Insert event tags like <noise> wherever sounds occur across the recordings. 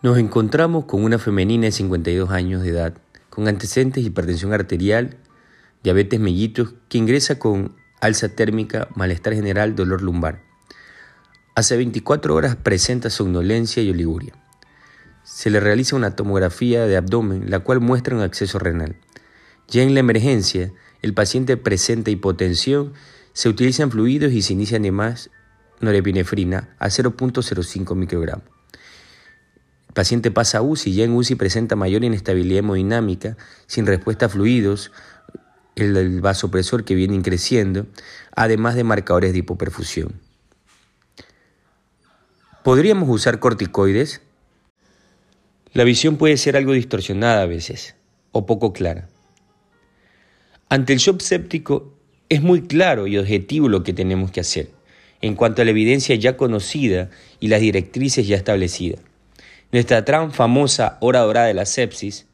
Nos encontramos con una femenina de 52 años de edad, con antecedentes de hipertensión arterial, diabetes mellitus, que ingresa con alza térmica, malestar general, dolor lumbar. Hace 24 horas presenta somnolencia y oliguria. Se le realiza una tomografía de abdomen, la cual muestra un acceso renal. Ya en la emergencia, el paciente presenta hipotensión, se utilizan fluidos y se inicia además norepinefrina a 0.05 microgramos. El paciente pasa a UCI ya en UCI presenta mayor inestabilidad hemodinámica, sin respuesta a fluidos, el, vasopresor que viene creciendo, además de marcadores de hipoperfusión. ¿Podríamos usar corticoides? La visión puede ser algo distorsionada a veces, o poco clara. Ante el shock séptico es muy claro y objetivo lo que tenemos que hacer, en cuanto a la evidencia ya conocida y las directrices ya establecidas. Nuestra tan famosa hora dorada de la sepsis,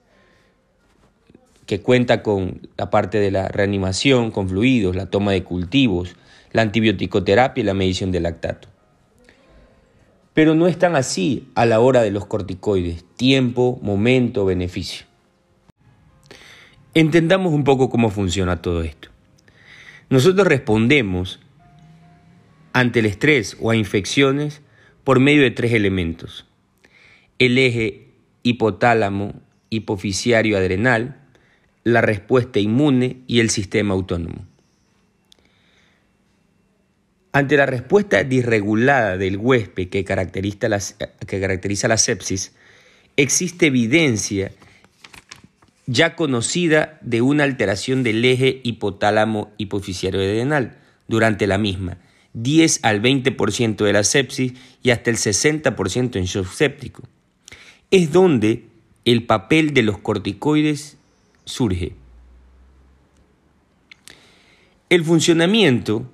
que cuenta con la parte de la reanimación con fluidos, la toma de cultivos, la antibioticoterapia y la medición de lactato. Pero no es tan así a la hora de los corticoides, tiempo, momento, beneficio. Entendamos un poco cómo funciona todo esto. Nosotros respondemos ante el estrés o a infecciones por medio de tres elementos el eje hipotálamo hipofisiario adrenal, la respuesta inmune y el sistema autónomo. Ante la respuesta disregulada del huésped que caracteriza la, que caracteriza la sepsis, existe evidencia ya conocida de una alteración del eje hipotálamo hipofisiario adrenal durante la misma, 10 al 20% de la sepsis y hasta el 60% en shock séptico es donde el papel de los corticoides surge. El funcionamiento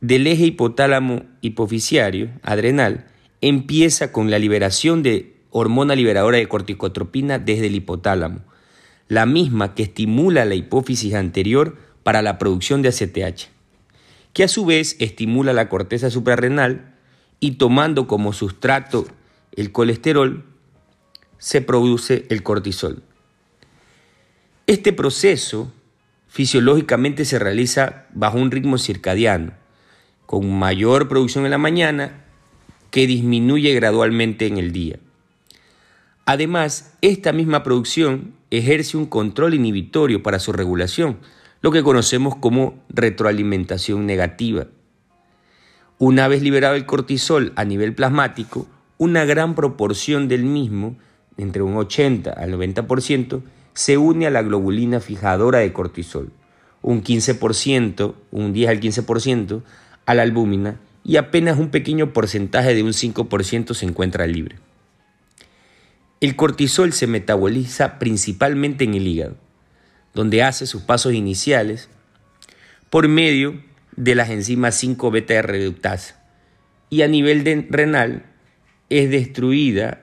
del eje hipotálamo hipofisiario adrenal empieza con la liberación de hormona liberadora de corticotropina desde el hipotálamo, la misma que estimula la hipófisis anterior para la producción de ACTH, que a su vez estimula la corteza suprarrenal y tomando como sustrato el colesterol, se produce el cortisol. Este proceso fisiológicamente se realiza bajo un ritmo circadiano, con mayor producción en la mañana que disminuye gradualmente en el día. Además, esta misma producción ejerce un control inhibitorio para su regulación, lo que conocemos como retroalimentación negativa. Una vez liberado el cortisol a nivel plasmático, una gran proporción del mismo entre un 80 al 90%, se une a la globulina fijadora de cortisol, un 15%, un 10 al 15% a la albúmina y apenas un pequeño porcentaje de un 5% se encuentra libre. El cortisol se metaboliza principalmente en el hígado, donde hace sus pasos iniciales por medio de las enzimas 5-beta reductasa y a nivel renal es destruida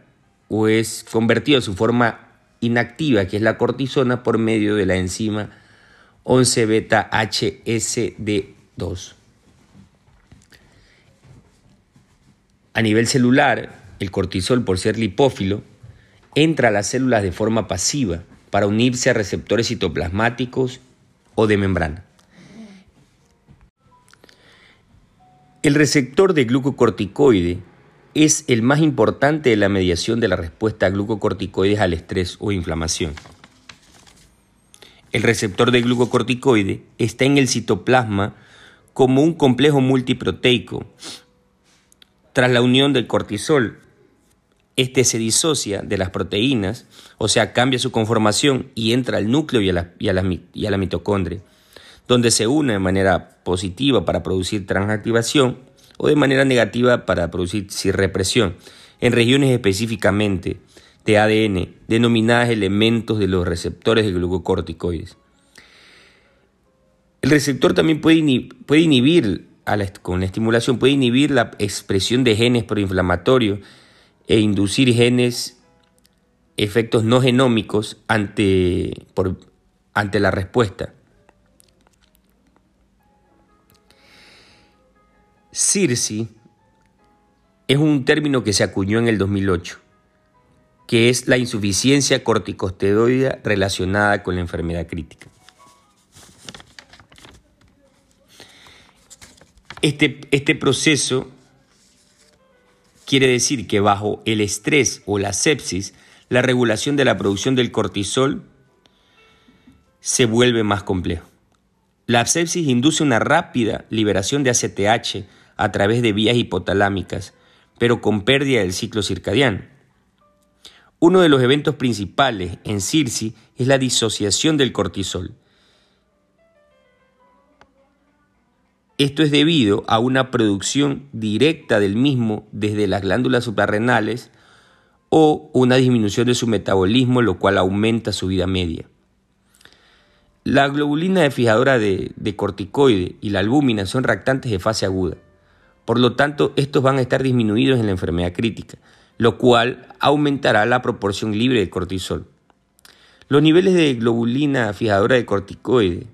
o es convertido a su forma inactiva, que es la cortisona, por medio de la enzima 11-beta HSD2. A nivel celular, el cortisol, por ser lipófilo, entra a las células de forma pasiva para unirse a receptores citoplasmáticos o de membrana. El receptor de glucocorticoide es el más importante de la mediación de la respuesta a glucocorticoides al estrés o inflamación. El receptor de glucocorticoide está en el citoplasma como un complejo multiproteico. Tras la unión del cortisol, este se disocia de las proteínas, o sea, cambia su conformación y entra al núcleo y a la, y a la mitocondria, donde se une de manera positiva para producir transactivación o de manera negativa para producir represión en regiones específicamente de ADN denominadas elementos de los receptores de glucocorticoides. El receptor también puede inhibir, con la estimulación, puede inhibir la expresión de genes proinflamatorios e inducir genes, efectos no genómicos ante, ante la respuesta. CIRSI es un término que se acuñó en el 2008 que es la insuficiencia corticosteroidea relacionada con la enfermedad crítica. Este, este proceso quiere decir que bajo el estrés o la sepsis, la regulación de la producción del cortisol se vuelve más complejo. La sepsis induce una rápida liberación de ACTH a través de vías hipotalámicas, pero con pérdida del ciclo circadiano. Uno de los eventos principales en CIRSI es la disociación del cortisol. Esto es debido a una producción directa del mismo desde las glándulas suprarrenales o una disminución de su metabolismo, lo cual aumenta su vida media. La globulina de fijadora de, de corticoide y la albúmina son reactantes de fase aguda. Por lo tanto, estos van a estar disminuidos en la enfermedad crítica, lo cual aumentará la proporción libre de cortisol. Los niveles de globulina fijadora de corticoide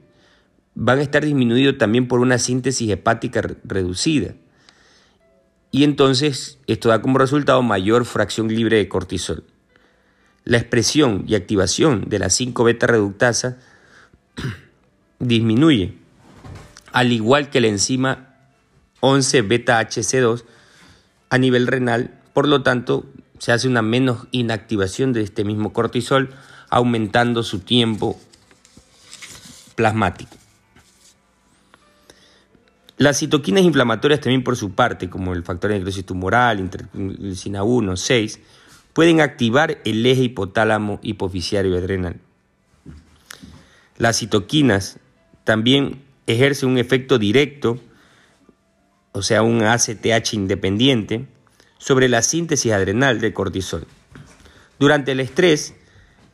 van a estar disminuidos también por una síntesis hepática reducida. Y entonces esto da como resultado mayor fracción libre de cortisol. La expresión y activación de la 5-beta reductasa <clears throat> disminuye, al igual que la enzima 11-beta-HC2 a nivel renal por lo tanto, se hace una menos inactivación de este mismo cortisol, aumentando su tiempo plasmático. Las citoquinas inflamatorias también por su parte, como el factor de necrosis tumoral, interleucina 1, 6, pueden activar el eje hipotálamo hipoficiario adrenal. Las citoquinas también ejercen un efecto directo, o sea, un ACTH independiente, sobre la síntesis adrenal de cortisol. Durante el estrés,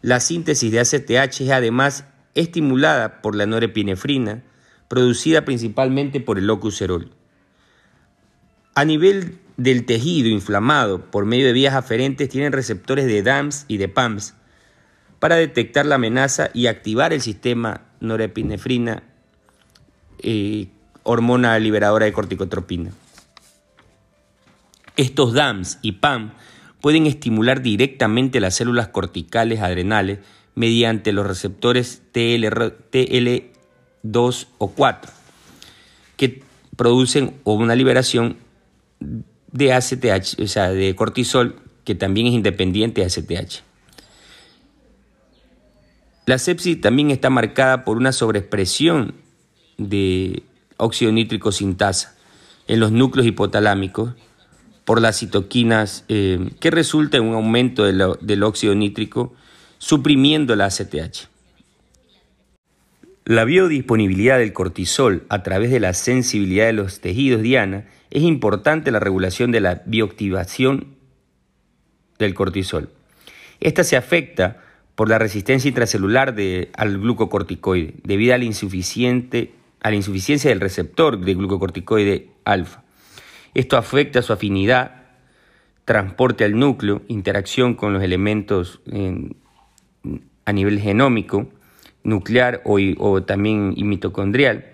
la síntesis de ACTH es además estimulada por la norepinefrina, producida principalmente por el locucerol. A nivel del tejido inflamado por medio de vías aferentes tienen receptores de DAMS y de PAMS para detectar la amenaza y activar el sistema norepinefrina, eh, hormona liberadora de corticotropina. Estos DAMs y PAM pueden estimular directamente las células corticales adrenales mediante los receptores TL, 2 o 4, que producen una liberación de ACTH, o sea, de cortisol, que también es independiente de ACTH. La sepsis también está marcada por una sobreexpresión de óxido nítrico sintasa en los núcleos hipotalámicos por las citoquinas eh, que resulta en un aumento del óxido nítrico suprimiendo la ACTH. La biodisponibilidad del cortisol a través de la sensibilidad de los tejidos diana es importante en la regulación de la bioactivación del cortisol. Esta se afecta por la resistencia intracelular al glucocorticoide debido a la, insuficiente, a la insuficiencia del receptor de glucocorticoide alfa. Esto afecta su afinidad, transporte al núcleo, interacción con los elementos a nivel genómico, nuclear o, también mitocondrial,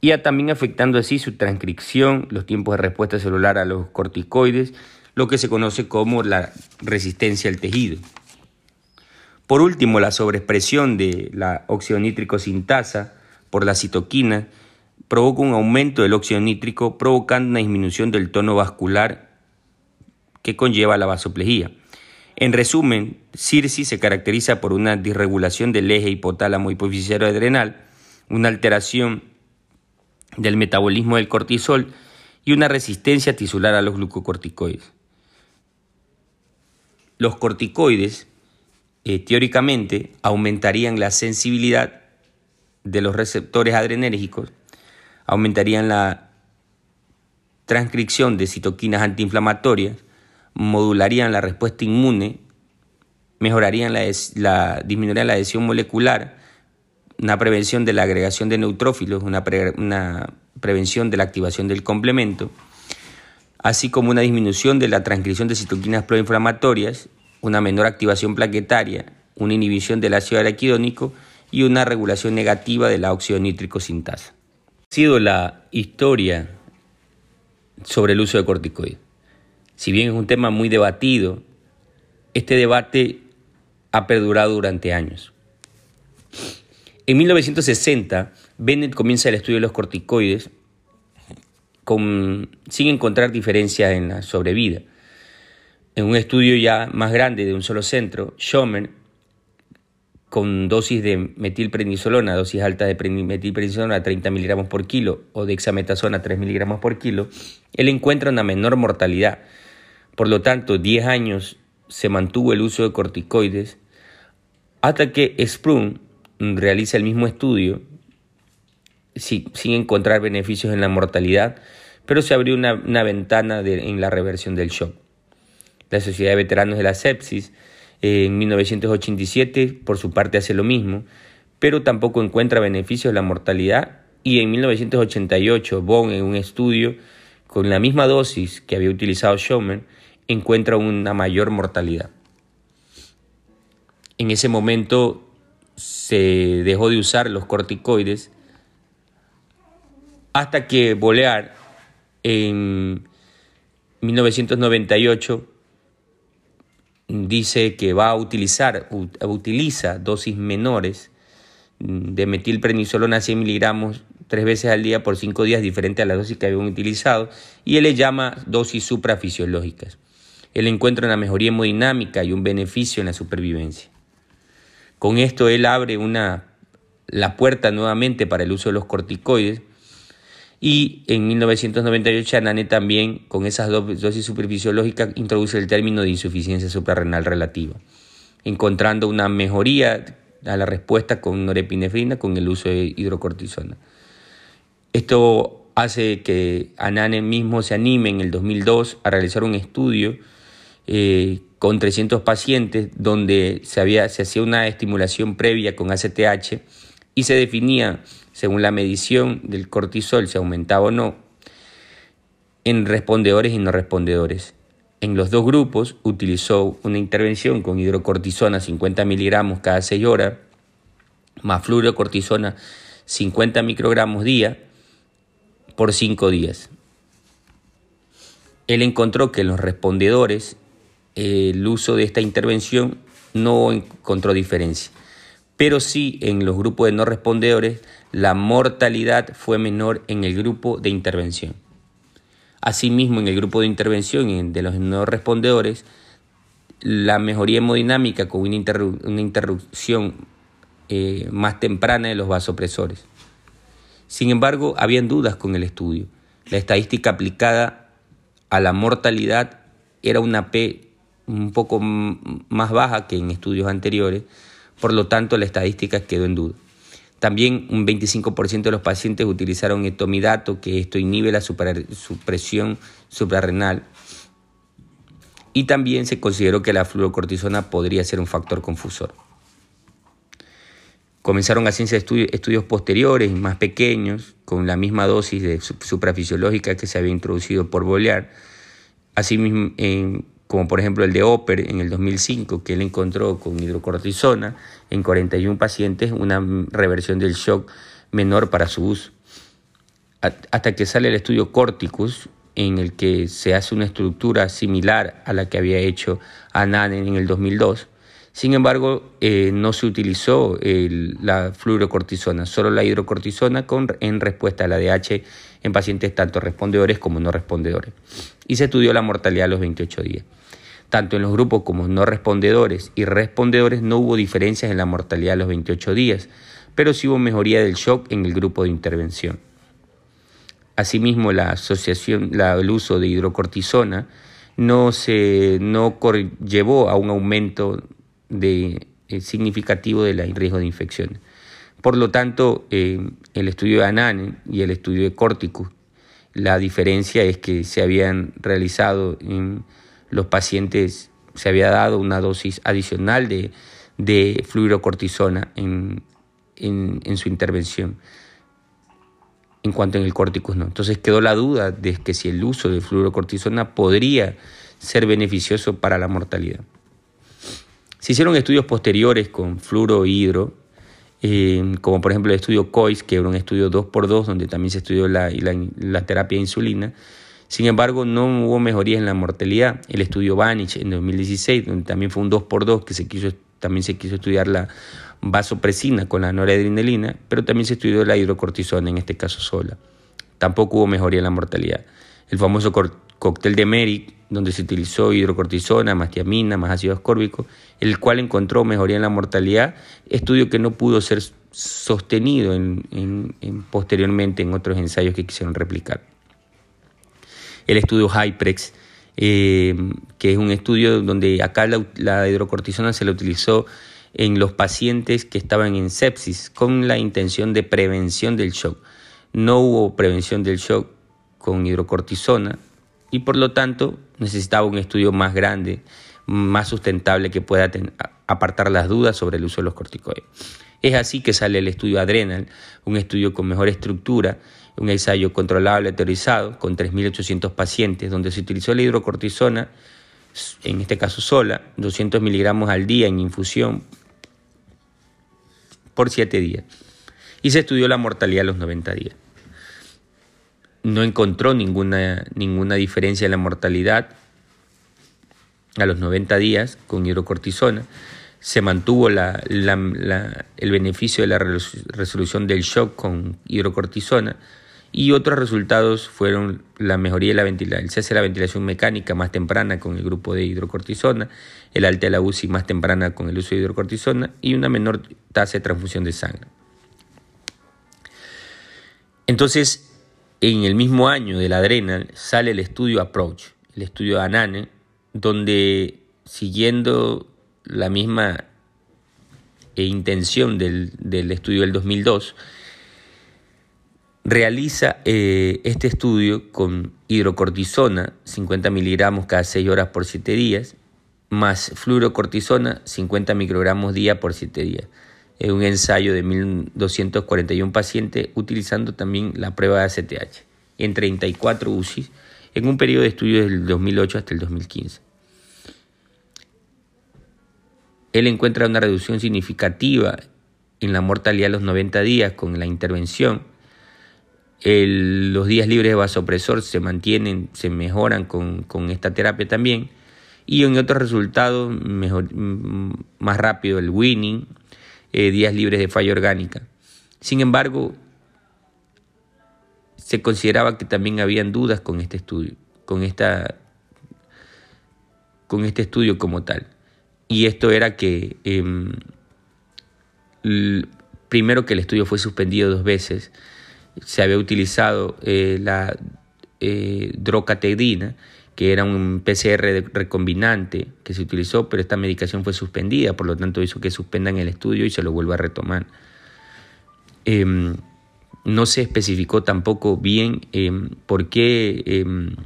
y también afectando así su transcripción, los tiempos de respuesta celular a los corticoides, lo que se conoce como la resistencia al tejido. Por último, la sobreexpresión de la óxido nítrico sintasa por la citoquina provoca un aumento del óxido nítrico, provocando una disminución del tono vascular que conlleva la vasoplejía. En resumen, CIRSI se caracteriza por una disregulación del eje hipotálamo hipoficiario adrenal, una alteración del metabolismo del cortisol y una resistencia tisular a los glucocorticoides. Los corticoides, eh, teóricamente, aumentarían la sensibilidad de los receptores adrenérgicos aumentarían la transcripción de citoquinas antiinflamatorias, modularían la respuesta inmune, mejorarían la, disminuirían la adhesión molecular, una prevención de la agregación de neutrófilos, una, una prevención de la activación del complemento, así como una disminución de la transcripción de citoquinas proinflamatorias, una menor activación plaquetaria, una inhibición del ácido araquidónico y una regulación negativa de la óxido nítrico sintasa sido la historia sobre el uso de corticoides. Si bien es un tema muy debatido, este debate ha perdurado durante años. En 1960, Bennett comienza el estudio de los corticoides sin encontrar diferencia en la sobrevida. En un estudio ya más grande de un solo centro, Schomer, con dosis de metilprednisolona, dosis alta de metilprednisolona 30 miligramos por kilo o de hexametasona 3 miligramos por kilo, él encuentra una menor mortalidad. Por lo tanto, 10 años se mantuvo el uso de corticoides hasta que Sprung realiza el mismo estudio sin encontrar beneficios en la mortalidad, pero se abrió una, ventana en la reversión del shock. La Sociedad de Veteranos de la Sepsis en 1987 por su parte hace lo mismo, pero tampoco encuentra beneficios en la mortalidad y en 1988 Bond en un estudio con la misma dosis que había utilizado Schomer encuentra una mayor mortalidad. En ese momento se dejó de usar los corticoides hasta que Bolear en 1998 dice que va a utilizar, utiliza dosis menores de metilprednisolona 100 miligramos tres veces al día por cinco días, diferente a la dosis que habían utilizado, y él le llama dosis suprafisiológicas. Él encuentra una mejoría hemodinámica y un beneficio en la supervivencia. Con esto él abre una, la puerta nuevamente para el uso de los corticoides, y en 1998 Anane también, con esas dosis superfisiológicas, introduce el término de insuficiencia suprarrenal relativa, encontrando una mejoría a la respuesta con norepinefrina con el uso de hidrocortisona. Esto hace que Anane mismo se anime en el 2002 a realizar un estudio eh, con 300 pacientes donde se, había, se hacía una estimulación previa con ACTH y se definía según la medición del cortisol, si aumentaba o no, en respondedores y no respondedores. En los dos grupos utilizó una intervención con hidrocortisona 50 miligramos cada 6 horas, más fluorocortisona 50 microgramos día por 5 días. Él encontró que en los respondedores el uso de esta intervención no encontró diferencia pero sí en los grupos de no respondedores la mortalidad fue menor en el grupo de intervención. Asimismo, en el grupo de intervención de los no respondedores, la mejoría hemodinámica con una, interrupción eh, más temprana de los vasopresores. Sin embargo, habían dudas con el estudio. La estadística aplicada a la mortalidad era una P un poco más baja que en estudios anteriores, por lo tanto, la estadística quedó en duda. También un 25% de los pacientes utilizaron etomidato, que esto inhibe la supresión suprarrenal. Y también se consideró que la fluorocortisona podría ser un factor confusor. Comenzaron a ciencia estudios, estudios posteriores, más pequeños, con la misma dosis de suprafisiológica que se había introducido por Bolear. Asimismo, en como por ejemplo el de Oper en el 2005, que él encontró con hidrocortisona en 41 pacientes una reversión del shock menor para su uso. Hasta que sale el estudio Corticus, en el que se hace una estructura similar a la que había hecho Anan en el 2002. Sin embargo, eh, no se utilizó la fluorocortisona, solo la hidrocortisona con, en respuesta a la DH en pacientes tanto respondedores como no respondedores. Y se estudió la mortalidad a los 28 días. Tanto en los grupos como no respondedores y respondedores no hubo diferencias en la mortalidad a los 28 días, pero sí hubo mejoría del shock en el grupo de intervención. Asimismo, la asociación, el uso de hidrocortisona no, se, no llevó a un aumento eh, significativo del riesgo de infección. Por lo tanto, eh, el estudio de ANAN y el estudio de Corticus, la diferencia es que se habían realizado en los pacientes, se había dado una dosis adicional de, de fluorocortisona en, en, su intervención en cuanto en el Corticus no. Entonces quedó la duda de que si el uso de fluorocortisona podría ser beneficioso para la mortalidad. Se hicieron estudios posteriores con fluorohidro, eh, como por ejemplo el estudio COIS, que era un estudio 2x2, donde también se estudió la, terapia de insulina. Sin embargo, no hubo mejorías en la mortalidad. El estudio Vanich en 2016, donde también fue un 2x2 que también se quiso estudiar la vasopresina con la noradrenalina, pero también se estudió la hidrocortisona, en este caso sola. Tampoco hubo mejoría en la mortalidad. El famoso cóctel de Merrick, donde se utilizó hidrocortisona, más tiamina, más ácido ascórbico, el cual encontró mejoría en la mortalidad, estudio que no pudo ser sostenido posteriormente en otros ensayos que quisieron replicar. El estudio Hyprex, eh, que es un estudio donde acá la, hidrocortisona se la utilizó en los pacientes que estaban en sepsis con la intención de prevención del shock. No hubo prevención del shock con hidrocortisona y por lo tanto necesitaba un estudio más grande, más sustentable que pueda apartar las dudas sobre el uso de los corticoides. Es así que sale el estudio Adrenal, un estudio con mejor estructura, un ensayo controlable teorizado con 3.800 pacientes, donde se utilizó la hidrocortisona, en este caso sola, 200 miligramos al día en infusión por 7 días. Y se estudió la mortalidad a los 90 días. No encontró ninguna, ninguna diferencia en la mortalidad a los 90 días con hidrocortisona se mantuvo el beneficio de la resolución del shock con hidrocortisona y otros resultados fueron la mejoría de la ventilación, el cese de la ventilación mecánica más temprana con el grupo de hidrocortisona, el alta de la UCI más temprana con el uso de hidrocortisona y una menor tasa de transfusión de sangre. Entonces, en el mismo año del adrenal sale el estudio Approach, el estudio ANANE, donde siguiendo la misma eh, intención del, estudio del 2002, realiza eh, este estudio con hidrocortisona, 50 miligramos cada 6 horas por 7 días, más fluorocortisona, 50 microgramos día por 7 días. Es un ensayo de 1.241 pacientes utilizando también la prueba de ACTH en 34 UCI en un periodo de estudio desde el 2008 hasta el 2015 él encuentra una reducción significativa en la mortalidad a los 90 días con la intervención. los días libres de vasopresor se mantienen, se mejoran con, esta terapia también. Y en otros resultados, más rápido el winning, eh, días libres de falla orgánica. Sin embargo, se consideraba que también habían dudas con este estudio, con, esta, con este estudio como tal. Y esto era que, em, primero que el estudio fue suspendido dos veces, se había utilizado eh, la eh, que era un PCR recombinante que se utilizó, pero esta medicación fue suspendida, por lo tanto hizo que suspendan el estudio y se lo vuelva a retomar. Em, no se especificó tampoco bien em, por qué em,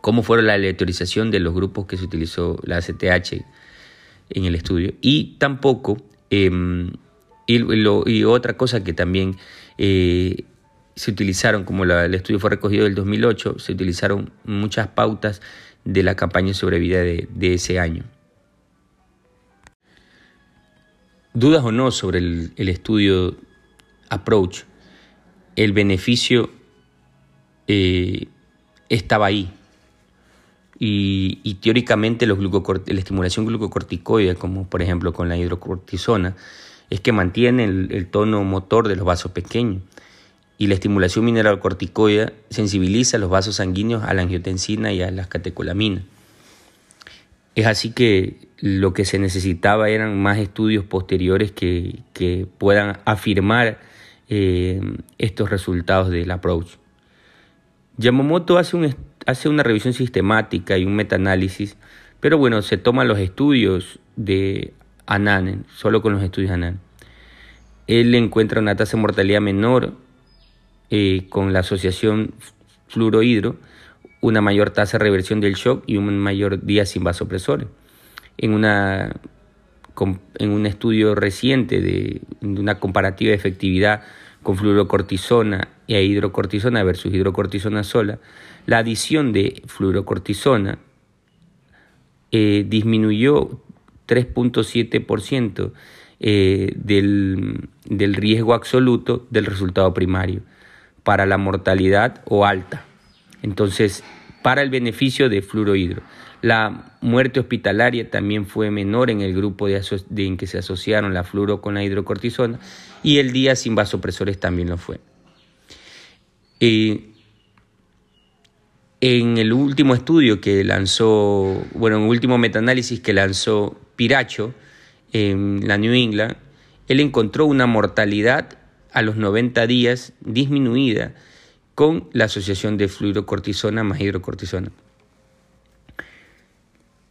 cómo fue la aleatorización de los grupos que se utilizó la CTH en el estudio. Y tampoco, em, y, otra cosa que también eh, se utilizaron, como el estudio fue recogido del 2008, se utilizaron muchas pautas de la campaña de sobrevida de, ese año. Dudas o no sobre el, estudio Approach, el beneficio eh, estaba ahí, y, teóricamente los la estimulación glucocorticoide, como por ejemplo con la hidrocortisona, es que mantiene el, tono motor de los vasos pequeños. Y la estimulación mineralocorticoide sensibiliza los vasos sanguíneos a la angiotensina y a las catecolaminas. Es así que lo que se necesitaba eran más estudios posteriores que, puedan afirmar eh, estos resultados del approach. Yamamoto hace un, hace una revisión sistemática y un metaanálisis, pero bueno, se toman los estudios de Anan, solo con los estudios Anan. Él encuentra una tasa de mortalidad menor con la asociación fluorohidro, una mayor tasa de reversión del shock y un mayor día sin vasopresores. En, una, en un estudio reciente de, de una comparativa de efectividad con fluorocortisona e hidrocortisona versus hidrocortisona sola, la adición de fluorocortisona eh, disminuyó 3.7% eh, del, del riesgo absoluto del resultado primario para la mortalidad o alta. Entonces, para el beneficio de fluorohidro. La muerte hospitalaria también fue menor en el grupo de, en que se asociaron la fluoro con la hidrocortisona y el día sin vasopresores también lo fue. Eh, en el último estudio que lanzó, bueno, en el último metaanálisis que lanzó Piracho en la New England, él encontró una mortalidad a los 90 días disminuida con la asociación de fluorocortisona más hidrocortisona.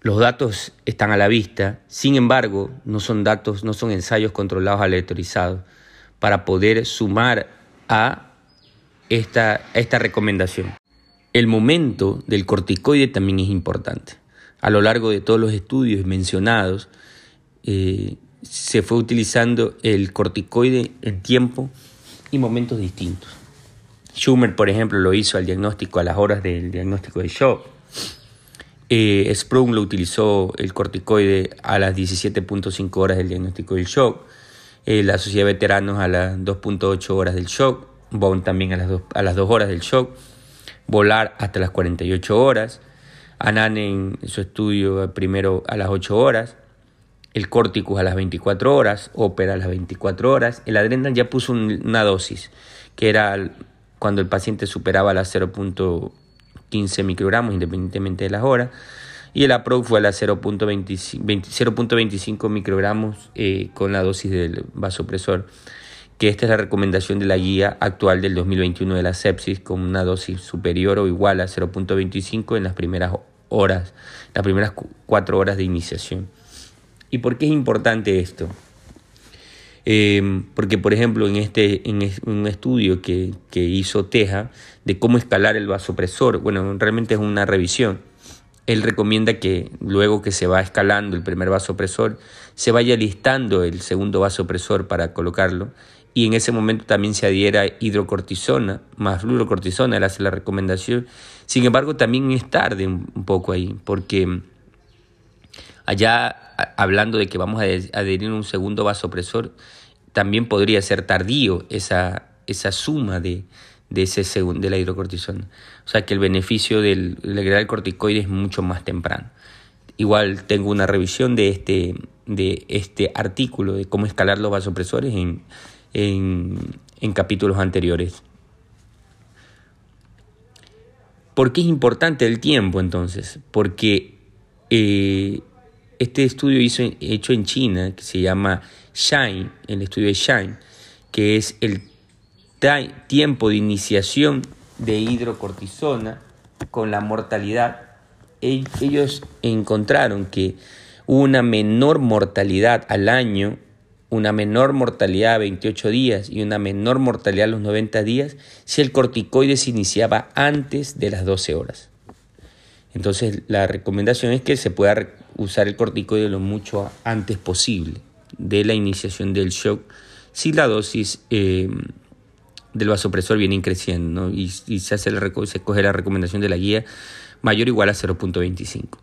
Los datos están a la vista, sin embargo, no son datos, no son ensayos controlados aleatorizados para poder sumar a esta, esta recomendación. El momento del corticoide también es importante. A lo largo de todos los estudios mencionados, eh, se fue utilizando el corticoide en tiempo y momentos distintos. Schumer, por ejemplo, lo hizo al diagnóstico a las horas del diagnóstico de shock. Eh, Sprung lo utilizó el corticoide a las 17.5 horas del diagnóstico del shock. Eh, la Sociedad de Veteranos a las 2.8 horas del shock. Bond también a las, 2, a las 2 horas del shock. Volar hasta las 48 horas. Anan en su estudio primero a las 8 horas el Corticus a las 24 horas, ópera a las 24 horas. El Adrenal ya puso una dosis, que era cuando el paciente superaba las 0.15 microgramos, independientemente de las horas. Y el APRO fue a las 0.25 microgramos eh, con la dosis del vasopresor, que esta es la recomendación de la guía actual del 2021 de la sepsis, con una dosis superior o igual a 0.25 en las primeras horas, las primeras cuatro horas de iniciación. ¿Y por qué es importante esto? Eh, porque, por ejemplo, en, este, en un estudio que, hizo Teja de cómo escalar el vasopresor, bueno, realmente es una revisión. Él recomienda que luego que se va escalando el primer vasopresor, se vaya listando el segundo vasopresor para colocarlo y en ese momento también se adhiera hidrocortisona más fluorocortisona, él hace la recomendación. Sin embargo, también es tarde un poco ahí, porque allá hablando de que vamos a adherir un segundo vasopresor, también podría ser tardío esa, esa suma de, ese segundo, de la hidrocortisona. O sea que el beneficio del, del corticoide es mucho más temprano. Igual tengo una revisión de este, de este artículo de cómo escalar los vasopresores en, en, capítulos anteriores. ¿Por qué es importante el tiempo entonces? Porque eh, este estudio hizo, hecho en China, que se llama Shine, el estudio de Shine, que es el tiempo de iniciación de hidrocortisona con la mortalidad, ellos encontraron que una menor mortalidad al año, una menor mortalidad a 28 días y una menor mortalidad a los 90 días si el corticoide se iniciaba antes de las 12 horas. Entonces la recomendación es que se pueda usar el corticoide lo mucho antes posible de la iniciación del shock si la dosis eh, del vasopresor viene creciendo y, se, hace la, la recomendación de la guía mayor o igual a 0.25.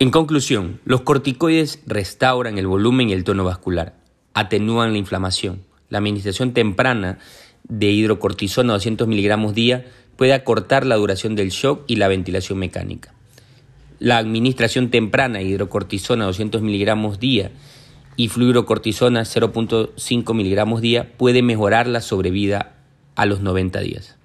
En conclusión, los corticoides restauran el volumen y el tono vascular, atenúan la inflamación. La administración temprana de hidrocortisona 200 miligramos día puede acortar la duración del shock y la ventilación mecánica. La administración temprana hidrocortisona 200 miligramos día y fluorocortisona 0.5 miligramos día puede mejorar la sobrevida a los 90 días.